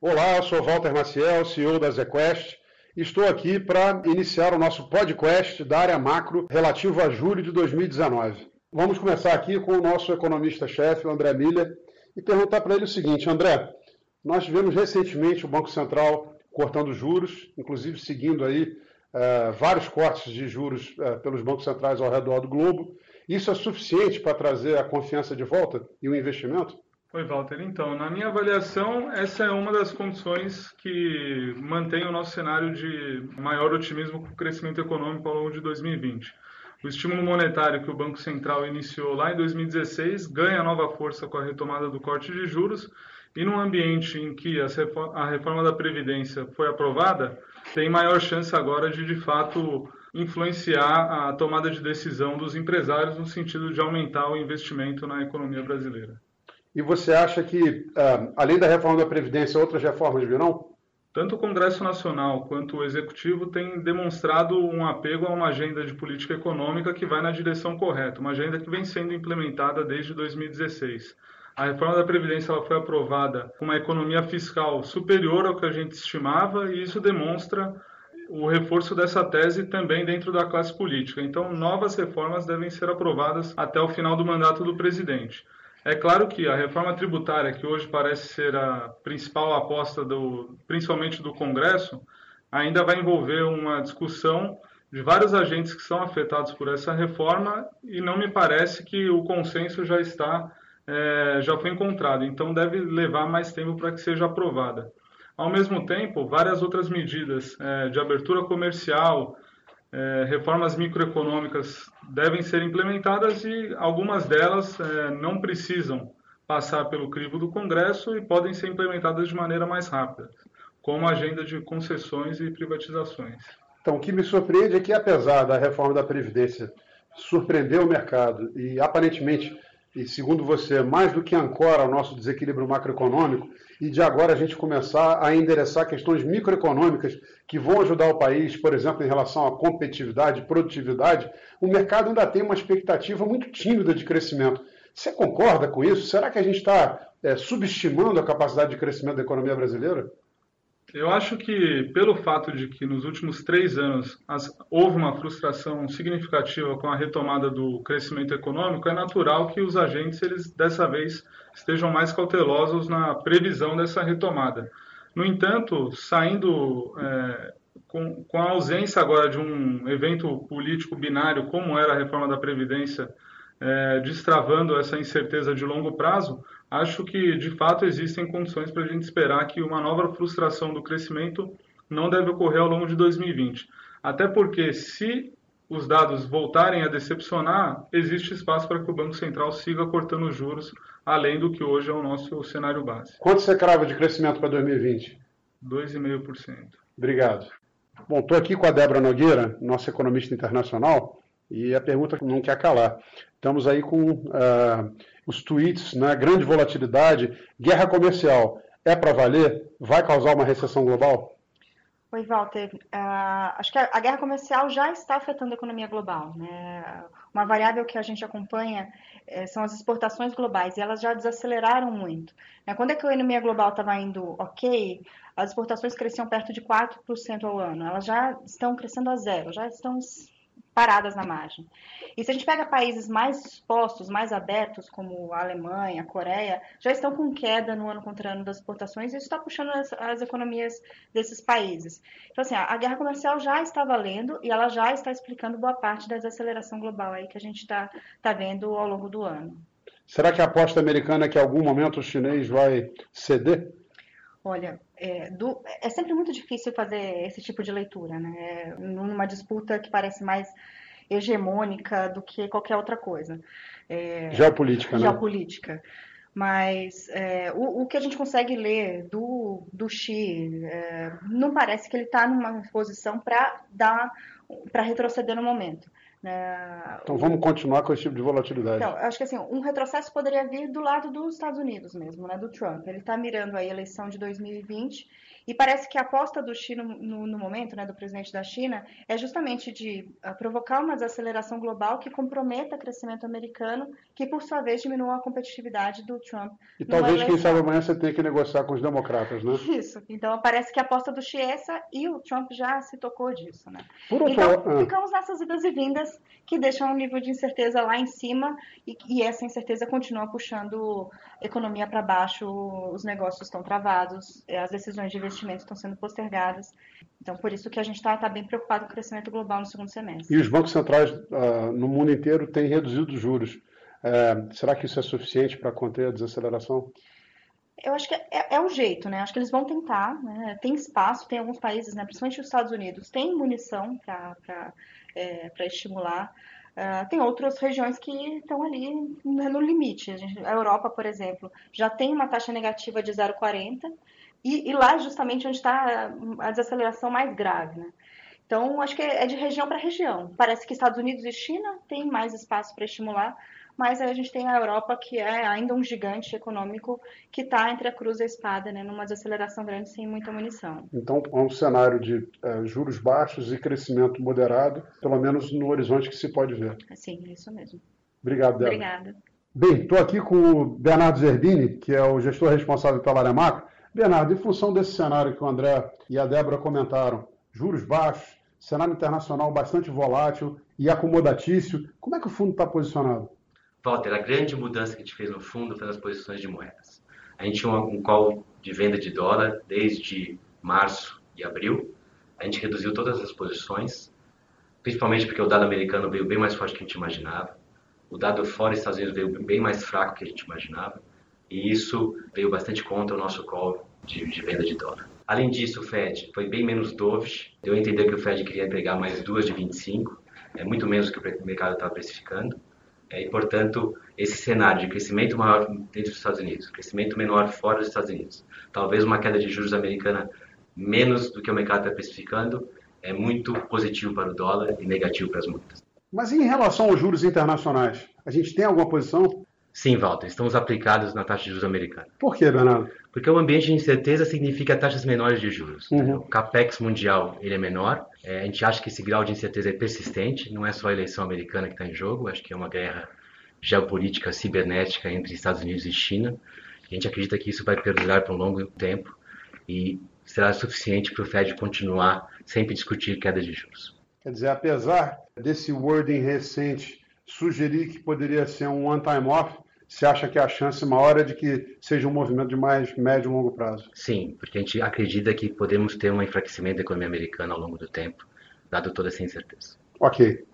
Olá, sou Walter Maciel, CEO da ZQuest. Estou aqui para iniciar o nosso podcast da área macro relativo a julho de 2019. Vamos começar aqui com o nosso economista-chefe, André Miller, e perguntar para ele o seguinte: André, nós tivemos recentemente o Banco Central cortando juros, inclusive seguindo aí uh, vários cortes de juros uh, pelos bancos centrais ao redor do globo. Isso é suficiente para trazer a confiança de volta e o investimento? Oi, Walter. Então, na minha avaliação, essa é uma das condições que mantém o nosso cenário de maior otimismo com o crescimento econômico ao longo de 2020. O estímulo monetário que o Banco Central iniciou lá em 2016 ganha nova força com a retomada do corte de juros e num ambiente em que a reforma da Previdência foi aprovada, tem maior chance agora de, de fato, influenciar a tomada de decisão dos empresários no sentido de aumentar o investimento na economia brasileira. E você acha que, ah, além da reforma da Previdência, outras reformas virão? Tanto o Congresso Nacional quanto o Executivo têm demonstrado um apego a uma agenda de política econômica que vai na direção correta, uma agenda que vem sendo implementada desde 2016. A reforma da Previdência ela foi aprovada com uma economia fiscal superior ao que a gente estimava e isso demonstra o reforço dessa tese também dentro da classe política. Então, novas reformas devem ser aprovadas até o final do mandato do presidente. É claro que a reforma tributária, que hoje parece ser a principal aposta, do, principalmente do Congresso, ainda vai envolver uma discussão de vários agentes que são afetados por essa reforma e não me parece que o consenso já está é, já foi encontrado. Então deve levar mais tempo para que seja aprovada. Ao mesmo tempo, várias outras medidas é, de abertura comercial, é, reformas microeconômicas devem ser implementadas e algumas delas é, não precisam passar pelo crivo do Congresso e podem ser implementadas de maneira mais rápida, como a agenda de concessões e privatizações. Então, o que me surpreende é que, apesar da reforma da Previdência surpreender o mercado e aparentemente e, segundo você, mais do que ancora o nosso desequilíbrio macroeconômico, e de agora a gente começar a endereçar questões microeconômicas que vão ajudar o país, por exemplo, em relação à competitividade, produtividade, o mercado ainda tem uma expectativa muito tímida de crescimento. Você concorda com isso? Será que a gente está é, subestimando a capacidade de crescimento da economia brasileira? Eu acho que, pelo fato de que nos últimos três anos as, houve uma frustração significativa com a retomada do crescimento econômico, é natural que os agentes, eles dessa vez, estejam mais cautelosos na previsão dessa retomada. No entanto, saindo é, com, com a ausência agora de um evento político binário, como era a reforma da Previdência, é, destravando essa incerteza de longo prazo, acho que de fato existem condições para a gente esperar que uma nova frustração do crescimento não deve ocorrer ao longo de 2020. Até porque, se os dados voltarem a decepcionar, existe espaço para que o Banco Central siga cortando juros, além do que hoje é o nosso cenário base. Quanto você crava de crescimento para 2020? 2,5%. Obrigado. Bom, estou aqui com a Débora Nogueira, nossa economista internacional, e a pergunta não quer calar. Estamos aí com uh, os tweets, né, grande volatilidade, guerra comercial. É para valer? Vai causar uma recessão global? Oi, Walter. Uh, acho que a, a, guerra comercial já está afetando a economia global. Né? Uma variável que a gente acompanha é, são as exportações globais e elas já desaceleraram muito. Né? Quando a economia global estava indo ok, as exportações cresciam perto de 4% ao ano. Elas já estão crescendo a zero, já estão paradas na margem. E se a gente pega países mais expostos, mais abertos, como a Alemanha, a Coreia, já estão com queda no ano contra ano das exportações e isso está puxando as, as, economias desses países. Então, assim, a, guerra comercial já está valendo e ela já está explicando boa parte da desaceleração global aí que a gente está tá vendo ao longo do ano. Será que a aposta americana é que em algum momento o chinês vai ceder? Olha, é, do, é, sempre muito difícil fazer esse tipo de leitura, né? Numa disputa que parece mais hegemônica do que qualquer outra coisa. É, geopolítica, né? Geopolítica. Mas é, o, o, que a gente consegue ler do, do Xi é, não parece que ele está numa posição para dar para retroceder no momento. Né? Então vamos continuar com esse tipo de volatilidade. Então, acho que assim, um retrocesso poderia vir do lado dos Estados Unidos mesmo, né, do Trump. Ele está mirando a eleição de 2020 E parece que a aposta do China no, no momento, né, do presidente da China, é justamente de uh, provocar uma desaceleração global que comprometa o crescimento americano, que por sua vez diminua a competitividade do Trump. E talvez, quem sabe, amanhã você tenha que negociar com os democratas, né? Isso. Então parece que a aposta do Xi é essa e o Trump já se tocou disso, né? Por então, ah. ficamos nessas idas e vindas que deixam um nível de incerteza lá em cima e, e essa incerteza continua puxando a economia para baixo, os negócios estão travados, as decisões de investimento estão sendo postergadas. Então, por isso que a gente está tá bem preocupado com o crescimento global no segundo semestre. E os bancos centrais uh, no mundo inteiro têm reduzido os juros. Uh, será que isso é suficiente para conter a desaceleração? Eu acho que é, é, o jeito, né? Acho que eles vão tentar, né? Tem espaço, tem alguns países, né? principalmente os Estados Unidos, tem munição para é, estimular. Uh, tem outras regiões que estão ali no limite. A, gente, a Europa, por exemplo, já tem uma taxa negativa de 0,40 e, e lá é justamente onde está a desaceleração mais grave, né? Então, acho que é de região para região. Parece que Estados Unidos e China têm mais espaço para estimular, mas aí a gente tem a Europa, que é ainda um gigante econômico, que está entre a cruz e a espada, né, numa desaceleração grande sem muita munição. Então, é um cenário de é, juros baixos e crescimento moderado, pelo menos no horizonte que se pode ver. Sim, é isso mesmo. Obrigado, Débora. Obrigada. Bem, estou aqui com o Bernardo Zerbini, que é o gestor responsável pela área macro. Bernardo, em função desse cenário que o André e a Débora comentaram, juros baixos, cenário internacional bastante volátil e acomodatício, como é que o fundo está posicionado? Walter, a grande mudança que a gente fez no fundo foi nas posições de moedas. A gente tinha um call de venda de dólar desde março e abril. A gente reduziu todas as posições, principalmente porque o dado americano veio bem mais forte do que a gente imaginava. O dado fora dos Estados Unidos veio bem mais fraco do que a gente imaginava e isso veio bastante contra o nosso call de, de venda de dólar. Além disso, o Fed foi bem menos dovish, deu a entender que o Fed queria pegar mais duas de 25, é muito menos do que o mercado estava precificando. É, e, portanto, esse cenário de crescimento maior dentro dos Estados Unidos, crescimento menor fora dos Estados Unidos, talvez uma queda de juros americana menos do que o mercado está precificando, é muito positivo para o dólar e negativo para as moedas. Mas em relação aos juros internacionais, a gente tem alguma posição? Sim, Walter, estamos aplicados na taxa de juros americana. Por que, Bernardo? Porque o ambiente de incerteza significa taxas menores de juros. Uhum. O capex mundial ele é menor. É, a gente acha que esse grau de incerteza é persistente. Não é só a eleição americana que está em jogo. Acho que é uma guerra geopolítica cibernética entre Estados Unidos e China. A gente acredita que isso vai perdurar por um longo tempo e será suficiente para o Fed continuar sempre discutir queda de juros. Quer dizer, apesar desse wording recente sugerir que poderia ser um one-time off, você acha que a chance maior é de que seja um movimento de mais médio e longo prazo? Sim, porque a gente acredita que podemos ter um enfraquecimento da economia americana ao longo do tempo, dado toda essa incerteza. Ok.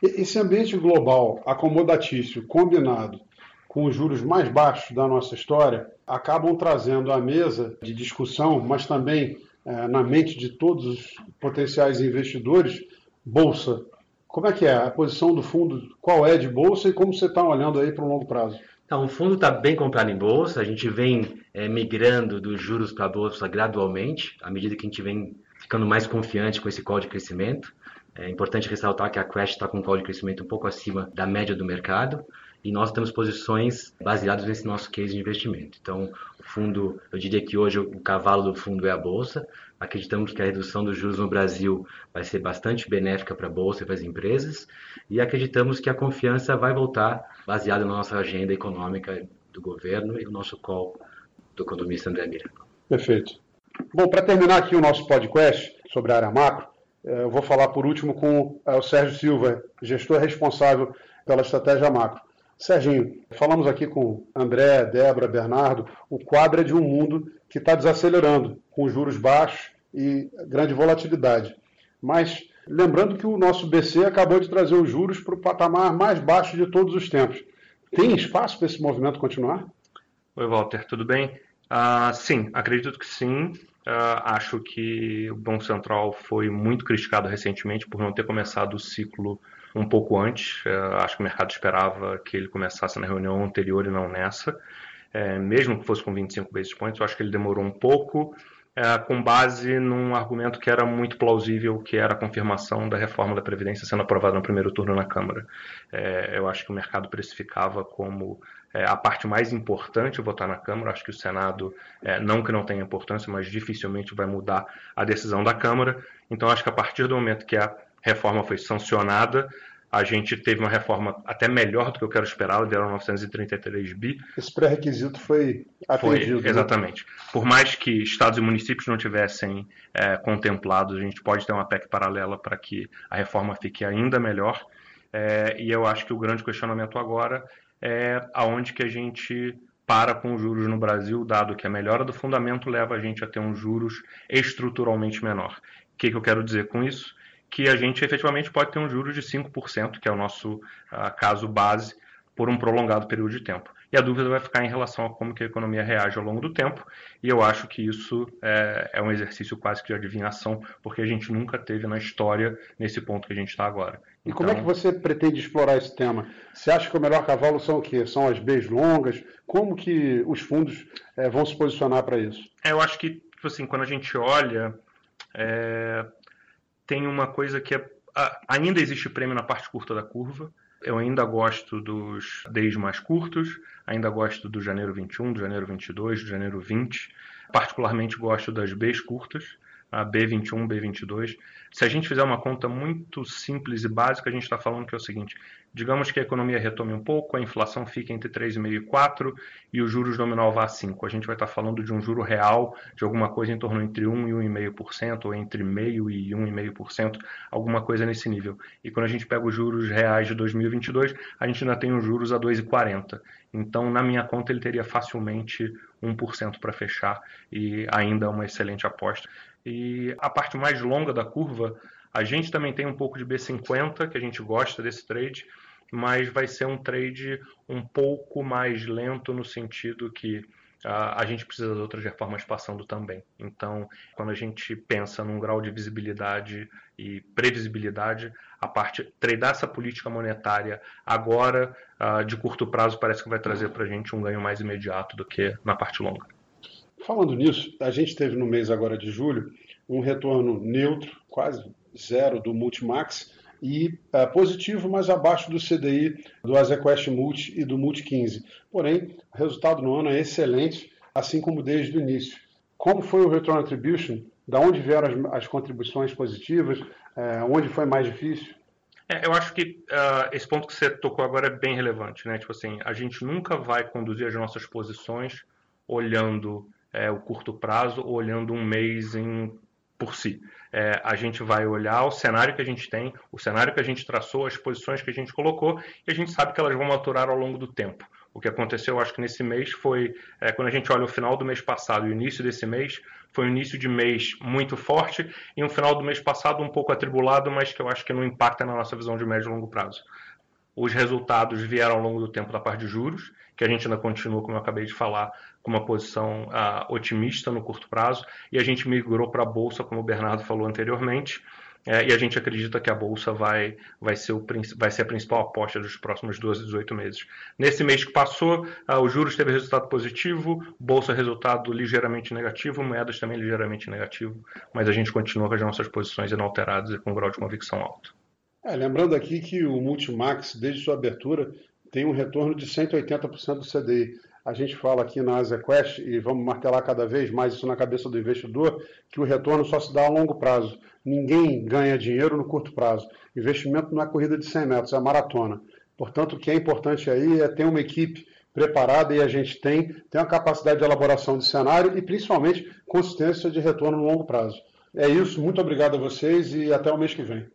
Esse ambiente global acomodatício combinado com os juros mais baixos da nossa história acabam trazendo à mesa de discussão, mas também é, na mente de todos os potenciais investidores, bolsa. Como é que é a posição do fundo? Qual é de bolsa e como você está olhando aí para o longo prazo? Então, o fundo está bem comprado em bolsa, a gente vem é, migrando dos juros para a bolsa gradualmente, à medida que a gente vem ficando mais confiante com esse call de crescimento. É importante ressaltar que a Crash está com um call de crescimento um pouco acima da média do mercado e nós temos posições baseadas nesse nosso case de investimento. Então, o fundo, eu diria que hoje o cavalo do fundo é a bolsa. Acreditamos que a redução dos juros no Brasil vai ser bastante benéfica para a bolsa e para as empresas e acreditamos que a confiança vai voltar baseada na nossa agenda econômica do governo e o nosso call do economista André Miranda. Perfeito. Bom, para terminar aqui o nosso podcast sobre a área macro, eh, eu vou falar por último com eh, o Sérgio Silva, gestor responsável pela estratégia macro. Serginho, falamos aqui com André, Débora, Bernardo, o quadro é de um mundo que está desacelerando, com juros baixos e grande volatilidade. Mas Lembrando que o nosso BC acabou de trazer os juros para o patamar mais baixo de todos os tempos. Tem espaço para esse movimento continuar? Oi, Walter, tudo bem? Uh, sim, acredito que sim. Uh, acho que o Banco Central foi muito criticado recentemente por não ter começado o ciclo um pouco antes. Uh, acho que o mercado esperava que ele começasse na reunião anterior e não nessa. É, mesmo que fosse com 25 basis points, eu acho que ele demorou um pouco é, com base num argumento que era muito plausível, que era a confirmação da reforma da Previdência sendo aprovada no primeiro turno na Câmara. É, eu acho que o mercado precificava como é, a parte mais importante votar na Câmara. Acho que o Senado, é, não que não tenha importância, mas dificilmente vai mudar a decisão da Câmara. Então, acho que a partir do momento que a reforma foi sancionada, a gente teve uma reforma até melhor do que eu quero esperar, vieram 933 bi. Esse pré-requisito foi atendido. Foi, né? exatamente. Né? Por mais que estados e municípios não tivessem é, contemplados, a gente pode ter uma PEC paralela para que a reforma fique ainda melhor. É, e eu acho que o grande questionamento agora é aonde que a gente para com os juros no Brasil, dado que a melhora do fundamento leva a gente a ter uns juros estruturalmente menor. O que, que eu quero dizer com isso? Que a gente efetivamente pode ter um juros de 5%, que é o nosso uh, caso base, por um prolongado período de tempo. E a dúvida vai ficar em relação a como que a economia reage ao longo do tempo, e eu acho que isso é, é um exercício quase que de adivinhação, porque a gente nunca teve na história nesse ponto que a gente está agora. E então... como é que então você pretende explorar esse tema? Você acha que o melhor cavalo são o quê? São as Bs longas? Como que os fundos é, vão se posicionar para isso? É, eu acho que, tipo assim, quando a gente olha, é, tem uma coisa que é, ainda existe prêmio na parte curta da curva. Eu ainda gosto dos days mais curtos, ainda gosto do janeiro 21, do janeiro 22, do janeiro 20. Particularmente gosto das Bs curtas, a B21, B22. Se a gente fizer uma conta muito simples e básica, a gente está falando que é o seguinte: digamos que a economia retome um pouco, a inflação fica entre 3,5% e 4% e o juros nominal vá a 5%. A gente vai estar tá falando de um juro real de alguma coisa em torno entre 1% e 1,5%, ou entre 0,5% e 1,5%, alguma coisa nesse nível. E quando a gente pega os juros reais de 2022, a gente ainda tem os juros a 2,40%. Então, na minha conta, ele teria facilmente 1% para fechar e ainda uma excelente aposta. E a parte mais longa da curva, a gente também tem um pouco de B50, que a gente gosta desse trade, mas vai ser um trade um pouco mais lento no sentido que uh, a gente precisa de outras reformas passando também. Então, quando a gente pensa num grau de visibilidade e previsibilidade, a parte tradear essa política monetária agora, uh, de curto prazo, parece que vai trazer para a gente um ganho mais imediato do que na parte longa. Falando nisso, a gente teve no mês agora de julho um retorno neutro, quase zero do Multimax, e uh, positivo, mas abaixo do CDI do Azequest Multi e do Multi 15. Porém, o resultado no ano é excelente, assim como desde o início. Como foi o Return Attribution? Da onde vieram as, as contribuições positivas? Uh, onde foi mais difícil? É, eu acho que uh, esse ponto que você tocou agora é bem relevante, né? Tipo assim, a gente nunca vai conduzir as nossas posições olhando é, o curto prazo olhando um mês em, por si. É, a gente vai olhar o cenário que a gente tem, o cenário que a gente traçou, as posições que a gente colocou, e a gente sabe que elas vão maturar ao longo do tempo. O que aconteceu, acho que nesse mês foi, é, quando a gente olha o final do mês passado e o início desse mês, foi um início de mês muito forte e um final do mês passado um pouco atribulado, mas que eu acho que não impacta na nossa visão de médio e longo prazo. Os resultados vieram ao longo do tempo da parte de juros, que a gente ainda continua, como eu acabei de falar, com uma posição uh, otimista no curto prazo, e a gente migrou para a Bolsa, como o Bernardo falou anteriormente, é, e a gente acredita que a Bolsa vai, vai, ser o, vai ser a principal aposta dos próximos 12, 18 meses. Nesse mês que passou, uh, o juros teve resultado positivo, Bolsa resultado ligeiramente negativo, moedas também ligeiramente negativo, mas a gente continua com as nossas posições inalteradas e com um grau de convicção alto. É, lembrando aqui que o Multimax, desde sua abertura, tem um retorno de 180% do CDI. A gente fala aqui na AsiaQuest, e vamos martelar cada vez mais isso na cabeça do investidor, que o retorno só se dá a longo prazo. Ninguém ganha dinheiro no curto prazo. Investimento não é corrida de 100 metros, é maratona. Portanto, o que é importante aí é ter uma equipe preparada, e a gente tem, tem uma capacidade de elaboração de cenário e, principalmente, consistência de retorno no longo prazo. É isso, muito obrigado a vocês e até o mês que vem.